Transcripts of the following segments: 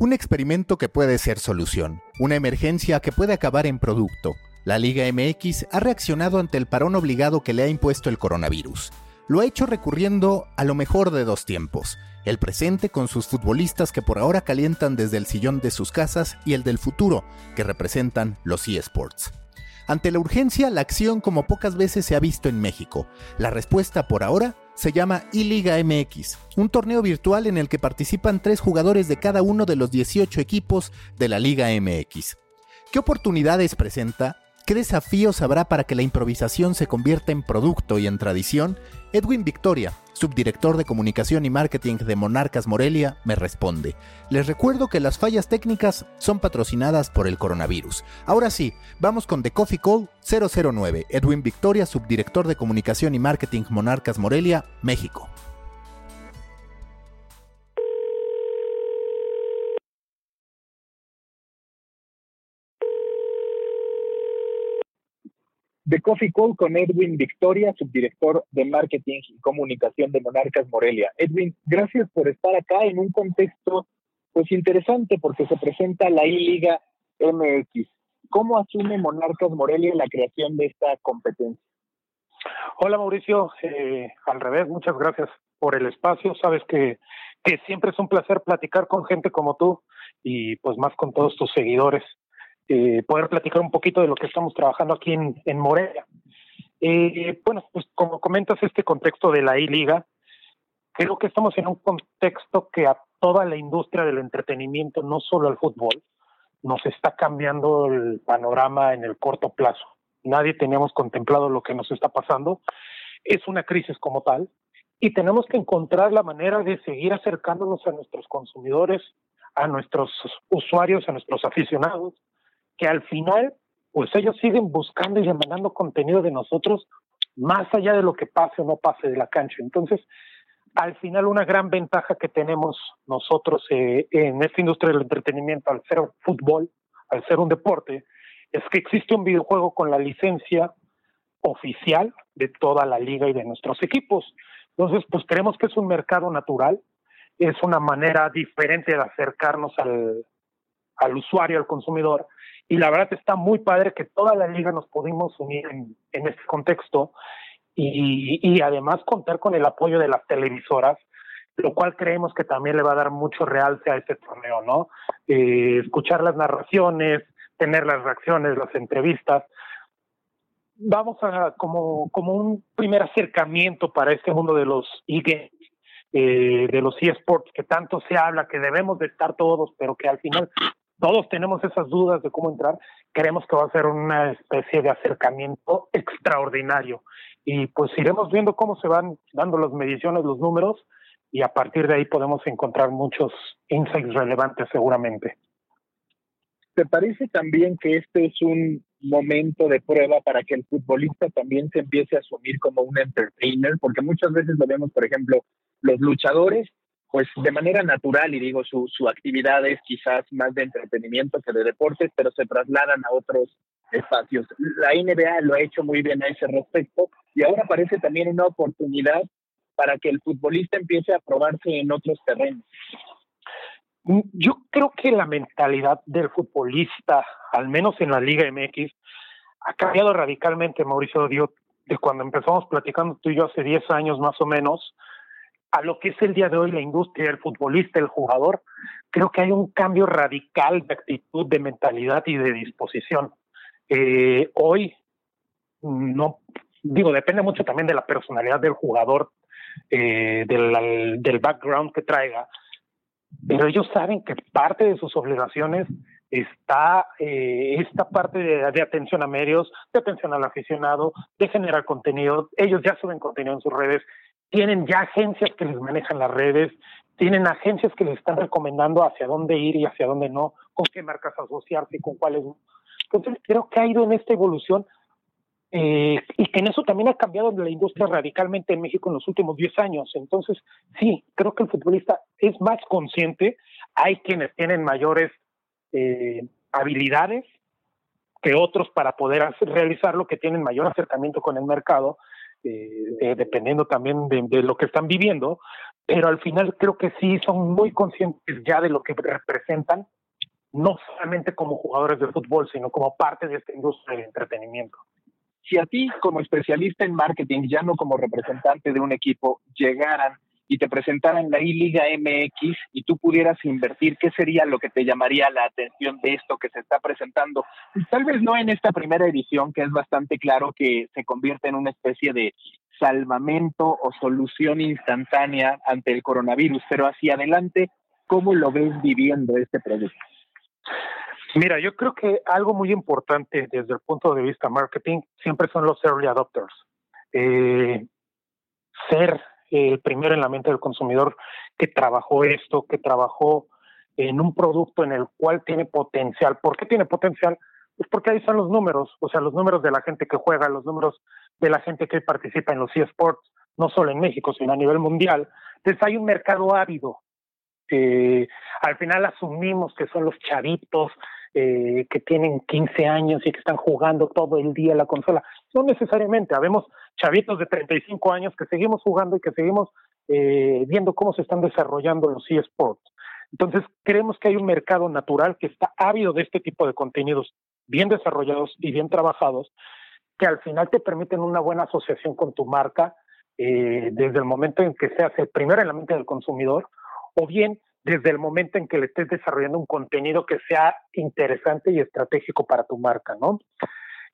Un experimento que puede ser solución, una emergencia que puede acabar en producto. La Liga MX ha reaccionado ante el parón obligado que le ha impuesto el coronavirus. Lo ha hecho recurriendo a lo mejor de dos tiempos, el presente con sus futbolistas que por ahora calientan desde el sillón de sus casas y el del futuro, que representan los eSports. Ante la urgencia, la acción como pocas veces se ha visto en México. La respuesta por ahora se llama iLiga MX, un torneo virtual en el que participan tres jugadores de cada uno de los 18 equipos de la Liga MX. ¿Qué oportunidades presenta? ¿Qué desafíos habrá para que la improvisación se convierta en producto y en tradición? Edwin Victoria, subdirector de comunicación y marketing de Monarcas Morelia, me responde. Les recuerdo que las fallas técnicas son patrocinadas por el coronavirus. Ahora sí, vamos con The Coffee Call 009. Edwin Victoria, subdirector de comunicación y marketing Monarcas Morelia, México. De Coffee Call con Edwin Victoria, subdirector de marketing y comunicación de Monarcas Morelia. Edwin, gracias por estar acá en un contexto pues interesante porque se presenta la I-Liga MX. ¿Cómo asume Monarcas Morelia la creación de esta competencia? Hola Mauricio, eh, al revés, muchas gracias por el espacio. Sabes que, que siempre es un placer platicar con gente como tú y pues más con todos tus seguidores. Eh, poder platicar un poquito de lo que estamos trabajando aquí en, Morelia. Eh, bueno, pues como comentas este contexto de la I-Liga, creo que estamos en un contexto que a toda la industria del entretenimiento, no solo al fútbol, nos está cambiando el panorama en el corto plazo. Nadie teníamos contemplado lo que nos está pasando. Es una crisis como tal y tenemos que encontrar la manera de seguir acercándonos a nuestros consumidores, a nuestros usuarios, a nuestros aficionados, que al final, pues ellos siguen buscando y demandando contenido de nosotros más allá de lo que pase o no pase de la cancha. Entonces, al final una gran ventaja que tenemos nosotros eh, en esta industria del entretenimiento al ser fútbol, al ser un deporte, es que existe un videojuego con la licencia oficial de toda la liga y de nuestros equipos. Entonces, pues creemos que es un mercado natural, es una manera diferente de acercarnos al, al usuario, al consumidor, y la verdad está muy padre que toda la liga nos pudimos unir en, este contexto y, además contar con el apoyo de las televisoras, lo cual creemos que también le va a dar mucho realce a este torneo, ¿no? Eh, escuchar las narraciones, tener las reacciones, las entrevistas. Vamos a como, como un primer acercamiento para este mundo de los e de los eSports, que tanto se habla, que debemos de estar todos, pero que al final todos tenemos esas dudas de cómo entrar, creemos que va a ser una especie de acercamiento extraordinario. Y pues iremos viendo cómo se van dando las mediciones, los números, y a partir de ahí podemos encontrar muchos insights relevantes seguramente. ¿Te parece también que este es un momento de prueba para que el futbolista también se empiece a asumir como un entertainer? Porque muchas veces lo vemos, por ejemplo, los luchadores pues de manera natural, y digo, su, su actividad es quizás más de entretenimiento que de deportes, pero se trasladan a otros espacios. La NBA lo ha hecho muy bien a ese respecto y ahora parece también una oportunidad para que el futbolista empiece a probarse en otros terrenos. Yo creo que la mentalidad del futbolista, al menos en la Liga MX, ha cambiado radicalmente, Mauricio Dio, de cuando empezamos platicando tú y yo hace 10 años más o menos, a lo que es el día de hoy la industria, el futbolista, el jugador, creo que hay un cambio radical de actitud, de mentalidad y de disposición. Eh, hoy, no, digo, depende mucho también de la personalidad del jugador, eh, del, background que traiga, pero ellos saben que parte de sus obligaciones está eh, esta parte de, atención a medios, de atención al aficionado, de generar contenido. Ellos ya suben contenido en sus redes, tienen ya agencias que les manejan las redes, tienen agencias que les están recomendando hacia dónde ir y hacia dónde no, con qué marcas asociarse y con cuáles no. Entonces creo que ha ido en esta evolución eh, y que en eso también ha cambiado la industria radicalmente en México en los últimos 10 años. Entonces, sí, creo que el futbolista es más consciente. Hay quienes tienen mayores eh, habilidades que otros para poder hacer, realizarlo, que tienen mayor acercamiento con el mercado, eh, dependiendo también de, lo que están viviendo, pero al final creo que sí son muy conscientes ya de lo que representan, no solamente como jugadores de fútbol, sino como parte de esta industria de entretenimiento. Si a ti como especialista en marketing, ya no como representante de un equipo, llegaran y te presentaran la I-Liga MX y tú pudieras invertir, ¿qué sería lo que te llamaría la atención de esto que se está presentando? Tal vez no en esta primera edición, que es bastante claro que se convierte en una especie de salvamento o solución instantánea ante el coronavirus, pero hacia adelante, ¿cómo lo ves viviendo este producto? Mira, yo creo que algo muy importante desde el punto de vista marketing siempre son los early adopters. Eh, ser el primero en la mente del consumidor que trabajó esto, que trabajó en un producto en el cual tiene potencial. ¿Por qué tiene potencial? Pues porque ahí están los números, o sea, los números de la gente que juega, los números de la gente que participa en los eSports, no solo en México, sino a nivel mundial. Entonces hay un mercado ávido. Eh, al final asumimos que son los chavitos, eh, que tienen 15 años y que están jugando todo el día la consola. No necesariamente, habemos chavitos de 35 años que seguimos jugando y que seguimos eh, viendo cómo se están desarrollando los eSports. Entonces, creemos que hay un mercado natural que está ávido de este tipo de contenidos bien desarrollados y bien trabajados, que al final te permiten una buena asociación con tu marca eh, desde el momento en que seas el primero en la mente del consumidor, o bien desde el momento en que le estés desarrollando un contenido que sea interesante y estratégico para tu marca, ¿no?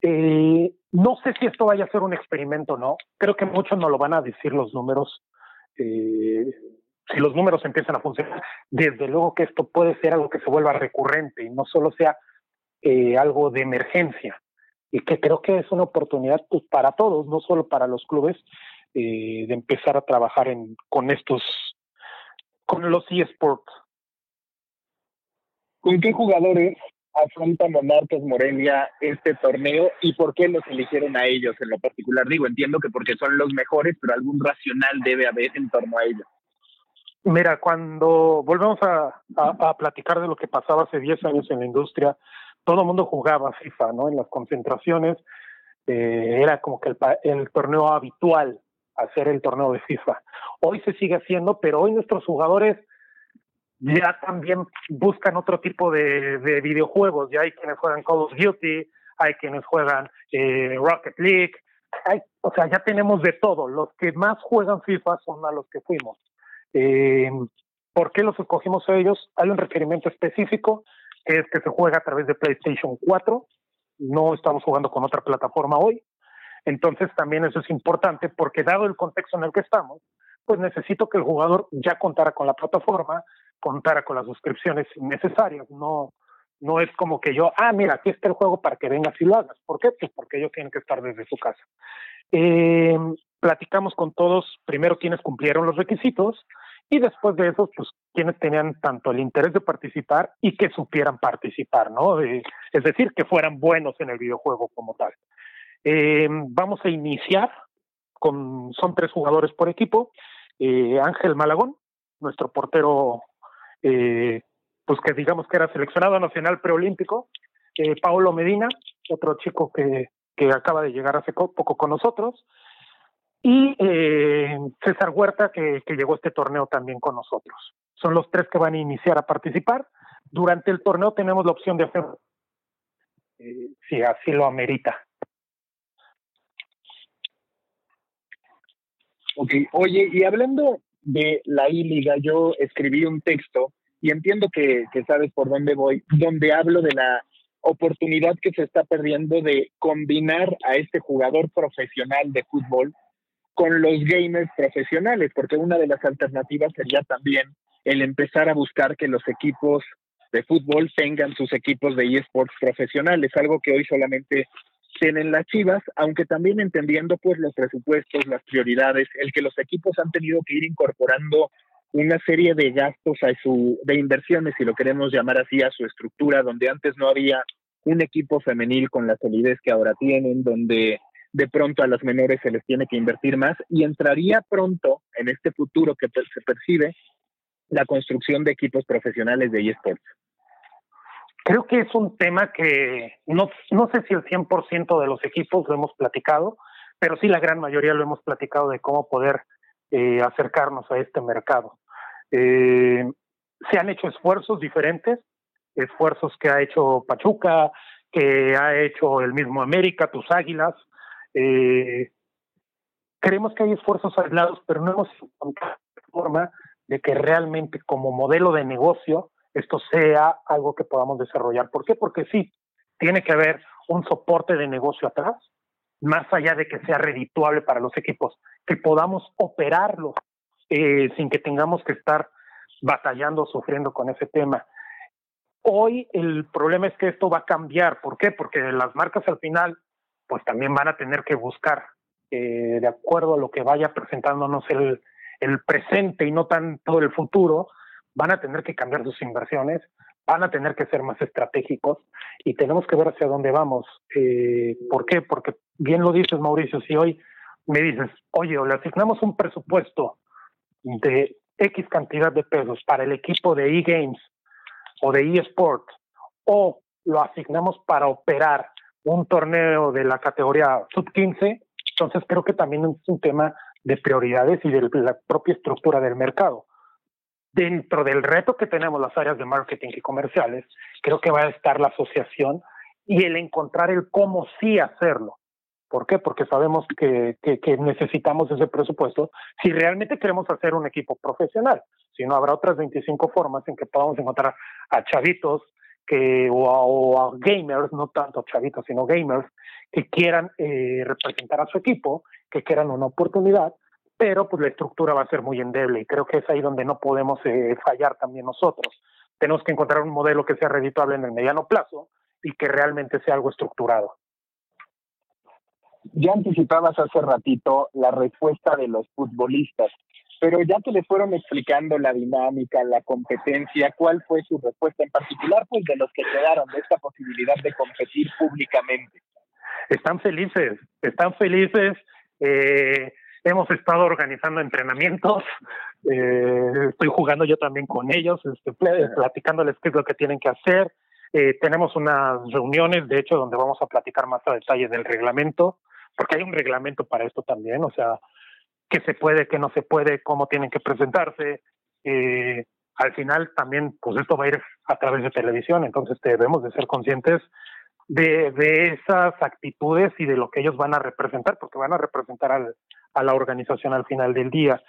Eh, no sé si esto vaya a ser un experimento no. Creo que muchos no lo van a decir los números. Eh, si los números empiezan a funcionar, desde luego que esto puede ser algo que se vuelva recurrente y no solo sea eh, algo de emergencia. Y que creo que es una oportunidad pues, para todos, no solo para los clubes, de empezar a trabajar en, con estos con los eSports. ¿Con qué jugadores afronta Monarcas Morelia este torneo y por qué los eligieron a ellos en lo particular? Digo, entiendo que porque son los mejores, pero algún racional debe haber en torno a ellos. Mira, cuando volvemos a, a, platicar de lo que pasaba hace 10 años en la industria, todo el mundo jugaba FIFA, ¿no? En las concentraciones eh, era como que el, el torneo habitual hacer el torneo de FIFA. Hoy se sigue haciendo, pero hoy nuestros jugadores ya también buscan otro tipo de, videojuegos. Ya hay quienes juegan Call of Duty, hay quienes juegan eh, Rocket League, o sea, ya tenemos de todo. Los que más juegan FIFA son a los que fuimos. Eh, ¿Por qué los escogimos a ellos? Hay un requerimiento específico, que es que se juega a través de PlayStation 4. No estamos jugando con otra plataforma hoy. Entonces también eso es importante porque dado el contexto en el que estamos, pues necesito que el jugador ya contara con la plataforma, contara con las suscripciones necesarias, no no es como que yo, ah, mira, aquí está el juego para que vengas y lo hagas. ¿Por qué? Pues porque ellos tienen que estar desde su casa. Eh, platicamos con todos, primero quienes cumplieron los requisitos y después de eso, pues quienes tenían tanto el interés de participar y que supieran participar, ¿no? es decir, que fueran buenos en el videojuego como tal. Eh, vamos a iniciar con, son tres jugadores por equipo. Eh, Ángel Malagón, nuestro portero, eh, pues que digamos que era seleccionado nacional preolímpico. Eh, Paolo Medina, otro chico que, que acaba de llegar hace poco con nosotros. Y eh, César Huerta, que, que llegó a este torneo también con nosotros. Son los tres que van a iniciar a participar. Durante el torneo tenemos la opción de hacer, eh, si así lo amerita, Ok, oye, y hablando de la I-Liga, yo escribí un texto y entiendo que, que sabes por dónde voy, donde hablo de la oportunidad que se está perdiendo de combinar a este jugador profesional de fútbol con los gamers profesionales, porque una de las alternativas sería también el empezar a buscar que los equipos de fútbol tengan sus equipos de eSports profesionales, algo que hoy solamente tienen las Chivas, aunque también entendiendo pues los presupuestos, las prioridades, el que los equipos han tenido que ir incorporando una serie de gastos a su de inversiones si lo queremos llamar así a su estructura donde antes no había un equipo femenil con la solidez que ahora tienen, donde de pronto a las menores se les tiene que invertir más y entraría pronto en este futuro que se percibe la construcción de equipos profesionales de eSports. Creo que es un tema que no, no sé si el 100% de los equipos lo hemos platicado, pero sí la gran mayoría lo hemos platicado de cómo poder eh, acercarnos a este mercado. Eh, se han hecho esfuerzos diferentes, esfuerzos que ha hecho Pachuca, que ha hecho el mismo América, tus Águilas. Eh, creemos que hay esfuerzos aislados, pero no hemos encontrado forma de que realmente como modelo de negocio esto sea algo que podamos desarrollar. ¿Por qué? Porque sí, tiene que haber un soporte de negocio atrás, más allá de que sea redituable para los equipos, que podamos operarlo eh, sin que tengamos que estar batallando, sufriendo con ese tema. Hoy el problema es que esto va a cambiar. ¿Por qué? Porque las marcas al final, pues también van a tener que buscar, eh, de acuerdo a lo que vaya presentándonos el, el presente y no tanto el futuro, van a tener que cambiar sus inversiones, van a tener que ser más estratégicos y tenemos que ver hacia dónde vamos. Eh, ¿Por qué? Porque bien lo dices, Mauricio, si hoy me dices, oye, o le asignamos un presupuesto de X cantidad de pesos para el equipo de eGames o de eSport, o lo asignamos para operar un torneo de la categoría sub-15, entonces creo que también es un tema de prioridades y de la propia estructura del mercado dentro del reto que tenemos las áreas de marketing y comerciales, creo que va a estar la asociación y el encontrar el cómo sí hacerlo. ¿Por qué? Porque sabemos que, que, necesitamos ese presupuesto si realmente queremos hacer un equipo profesional. Si no, habrá otras 25 formas en que podamos encontrar a chavitos que, o, a, gamers, no tanto chavitos, sino gamers, que quieran eh, representar a su equipo, que quieran una oportunidad pero pues la estructura va a ser muy endeble y creo que es ahí donde no podemos eh, fallar también nosotros. Tenemos que encontrar un modelo que sea redituable en el mediano plazo y que realmente sea algo estructurado. Ya anticipabas hace ratito la respuesta de los futbolistas, pero ya que le fueron explicando la dinámica, la competencia, ¿cuál fue su respuesta en particular? Pues de los que quedaron de esta posibilidad de competir públicamente. Están felices, están felices. Eh, hemos estado organizando entrenamientos, eh, estoy jugando yo también con ellos, este, platicándoles qué es lo que tienen que hacer. Eh, tenemos unas reuniones, de hecho, donde vamos a platicar más a detalle del reglamento, porque hay un reglamento para esto también, o sea, qué se puede, qué no se puede, cómo tienen que presentarse. Eh, al final también, pues esto va a ir a través de televisión, entonces debemos de ser conscientes de, de esas actitudes y de lo que ellos van a representar, porque van a representar al, a la organización al final del día.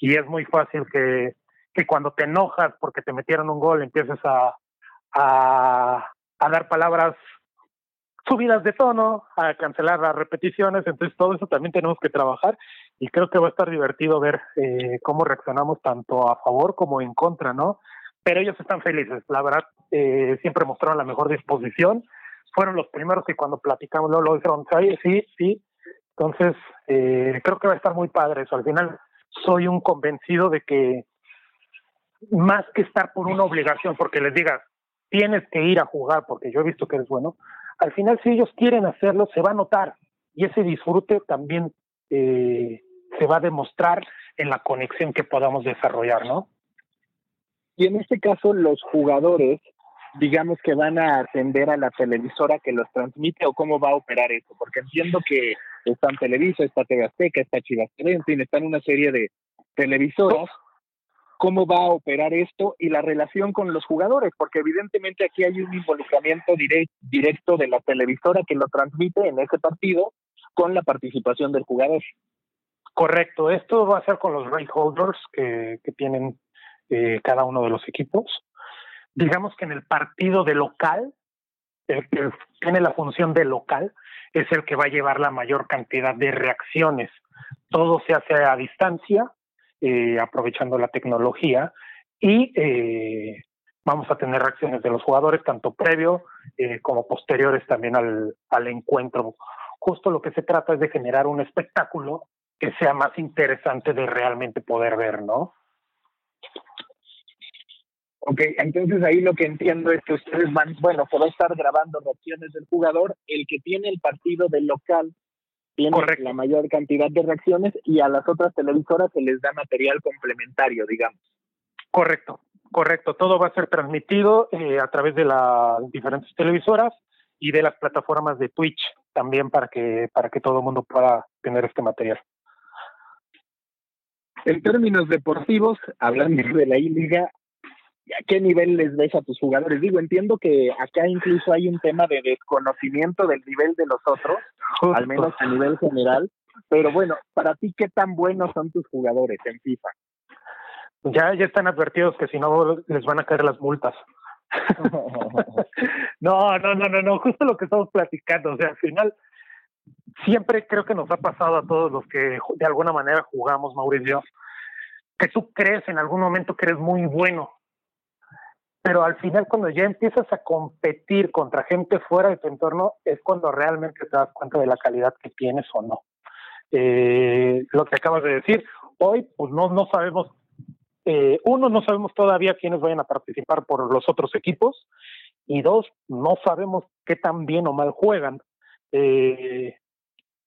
Y es muy fácil que, que cuando te enojas porque te metieron un gol empieces a, a, a dar palabras subidas de tono, a cancelar las repeticiones, entonces todo eso también tenemos que trabajar y creo que va a estar divertido ver eh, cómo reaccionamos tanto a favor como en contra, ¿no? Pero ellos están felices, la verdad, eh, siempre mostraron la mejor disposición, fueron los primeros que cuando platicamos lo, lo dijeron, sí, sí, entonces, eh, creo que va a estar muy padre eso. Al final, soy un convencido de que más que estar por una obligación, porque les digas, tienes que ir a jugar porque yo he visto que eres bueno, al final si ellos quieren hacerlo, se va a notar y ese disfrute también eh, se va a demostrar en la conexión que podamos desarrollar, ¿no? Y en este caso, los jugadores digamos que van a atender a la televisora que los transmite o cómo va a operar eso, porque entiendo que están Televisa, está TV está Chivas en fin, están una serie de televisoras. ¿Cómo va a operar esto y la relación con los jugadores? Porque evidentemente aquí hay un involucramiento directo de la televisora que lo transmite en ese partido con la participación del jugador. Correcto, esto va a ser con los right holders que, que tienen eh, cada uno de los equipos digamos que en el partido de local, el que tiene la función de local, es el que va a llevar la mayor cantidad de reacciones. Todo se hace a distancia, eh, aprovechando la tecnología, y eh, vamos a tener reacciones de los jugadores, tanto previo eh, como posteriores también al, al encuentro. Justo lo que se trata es de generar un espectáculo que sea más interesante de realmente poder ver, ¿no? Ok, entonces ahí lo que entiendo es que ustedes van, bueno, se va a estar grabando reacciones del jugador, el que tiene el partido del local tiene la mayor cantidad de reacciones y a las otras televisoras se les da material complementario, digamos. Correcto, correcto. Todo va a ser transmitido eh, a través de las diferentes televisoras y de las plataformas de Twitch también para que para que todo el mundo pueda tener este material. En términos deportivos, hablando de la I-Liga, ¿a qué nivel les ves a tus jugadores? Digo, entiendo que acá incluso hay un tema de desconocimiento del nivel de los otros, al menos a nivel general, pero bueno, para ti, ¿qué tan buenos son tus jugadores en FIFA? Ya, ya están advertidos que si no les van a caer las multas. no, no, no, no, no, justo lo que estamos platicando, o sea, al final siempre creo que nos ha pasado a todos los que de alguna manera jugamos, Mauricio, que tú crees en algún momento que eres muy bueno, pero al final cuando ya empiezas a competir contra gente fuera de tu entorno es cuando realmente te das cuenta de la calidad que tienes o no. Eh, lo que acabas de decir, hoy pues no, no sabemos, eh, uno, no sabemos todavía quiénes vayan a participar por los otros equipos y dos, no sabemos qué tan bien o mal juegan. Eh,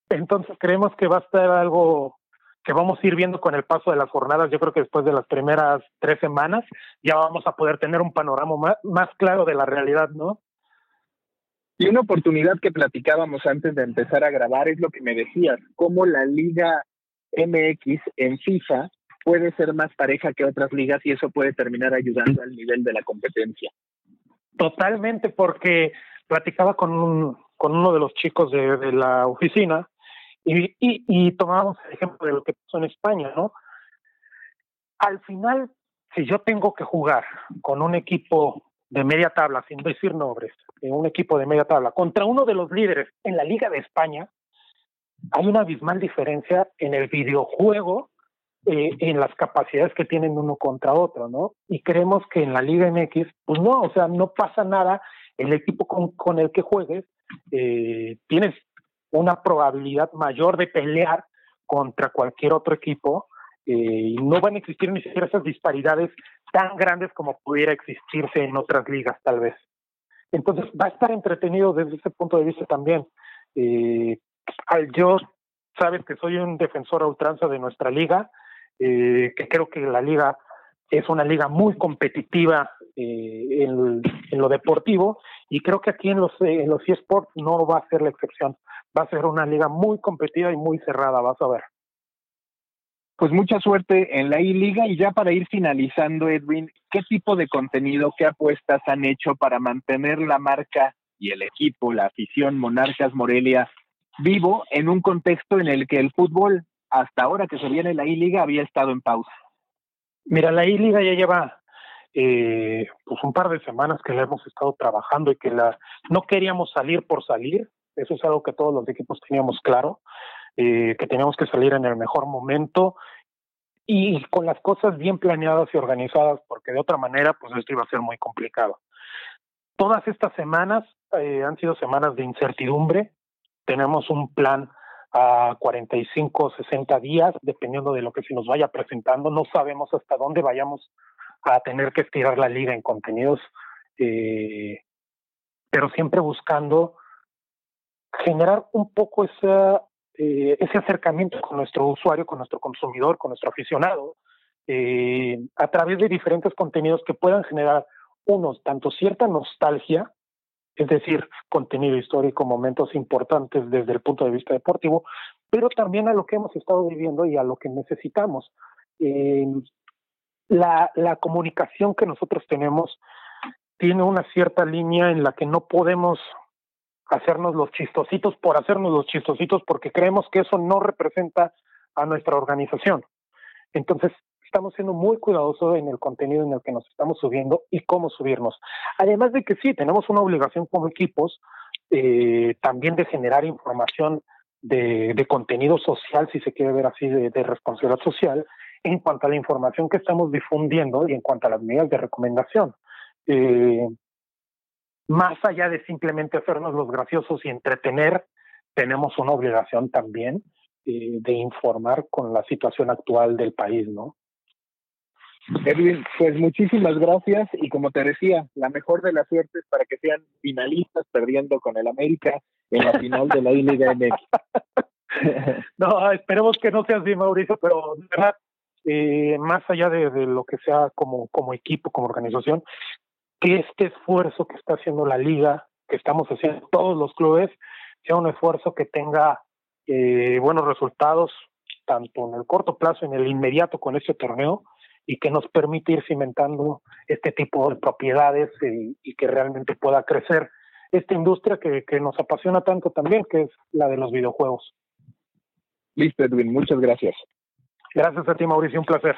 entonces creemos que va a estar algo que vamos a ir viendo con el paso de las jornadas. Yo creo que después de las primeras tres semanas ya vamos a poder tener un panorama más, más claro de la realidad, ¿no? Y una oportunidad que platicábamos antes de empezar a grabar es lo que me decías, cómo la Liga MX en FIFA puede ser más pareja que otras ligas y eso puede terminar ayudando al nivel de la competencia. Totalmente, porque platicaba con, un, con uno de los chicos de, de la oficina y, y, tomábamos el ejemplo de lo que pasó en España, ¿no? Al final, si yo tengo que jugar con un equipo de media tabla, sin decir nombres, un equipo de media tabla, contra uno de los líderes en la Liga de España, hay una abismal diferencia en el videojuego, eh, en las capacidades que tienen uno contra otro, ¿no? Y creemos que en la Liga MX, pues no, o sea, no pasa nada, el equipo con, con el que juegues, eh, tienes una probabilidad mayor de pelear contra cualquier otro equipo eh, y no van a existir ni siquiera esas disparidades tan grandes como pudiera existirse en otras ligas tal vez. Entonces va a estar entretenido desde ese punto de vista también. Eh, yo, sabes que soy un defensor a ultranza de nuestra liga, eh, que creo que la liga es una liga muy competitiva eh, en, lo deportivo y creo que aquí en los, en los eSports no va a ser la excepción va a ser una liga muy competida y muy cerrada, vas a ver. Pues mucha suerte en la I-Liga y ya para ir finalizando, Edwin, ¿qué tipo de contenido, qué apuestas han hecho para mantener la marca y el equipo, la afición Monarcas Morelia vivo en un contexto en el que el fútbol, hasta ahora que se viene la I-Liga, había estado en pausa? Mira, la I-Liga ya lleva eh, pues un par de semanas que la hemos estado trabajando y que la no queríamos salir por salir, eso es algo que todos los equipos teníamos claro, eh, que teníamos que salir en el mejor momento y con las cosas bien planeadas y organizadas, porque de otra manera, pues esto iba a ser muy complicado. Todas estas semanas eh, han sido semanas de incertidumbre. Tenemos un plan a 45, 60 días, dependiendo de lo que se nos vaya presentando. No sabemos hasta dónde vayamos a tener que estirar la liga en contenidos, eh, pero siempre buscando generar un poco ese, eh, ese acercamiento con nuestro usuario, con nuestro consumidor, con nuestro aficionado, eh, a través de diferentes contenidos que puedan generar unos, tanto cierta nostalgia, es decir, contenido histórico, momentos importantes desde el punto de vista deportivo, pero también a lo que hemos estado viviendo y a lo que necesitamos. Eh, la, la comunicación que nosotros tenemos tiene una cierta línea en la que no podemos hacernos los chistositos por hacernos los chistositos porque creemos que eso no representa a nuestra organización. Entonces, estamos siendo muy cuidadosos en el contenido en el que nos estamos subiendo y cómo subirnos. Además de que sí, tenemos una obligación como equipos eh, también de generar información de, contenido social, si se quiere ver así, de, de, responsabilidad social, en cuanto a la información que estamos difundiendo y en cuanto a las medidas de recomendación. Eh, más allá de simplemente hacernos los graciosos y entretener, tenemos una obligación también eh, de informar con la situación actual del país, ¿no? Edwin, pues muchísimas gracias y como te decía, la mejor de las suertes para que sean finalistas perdiendo con el América en la final de la Liga MX. no, esperemos que no sea así, Mauricio, pero de verdad, eh, más allá de, de, lo que sea como, como equipo, como organización, que este esfuerzo que está haciendo la liga que estamos haciendo todos los clubes sea un esfuerzo que tenga eh, buenos resultados tanto en el corto plazo, en el inmediato con este torneo y que nos permite ir cimentando este tipo de propiedades y, y que realmente pueda crecer esta industria que, que, nos apasiona tanto también, que es la de los videojuegos. Listo, Edwin, muchas gracias. Gracias a ti, Mauricio, un placer.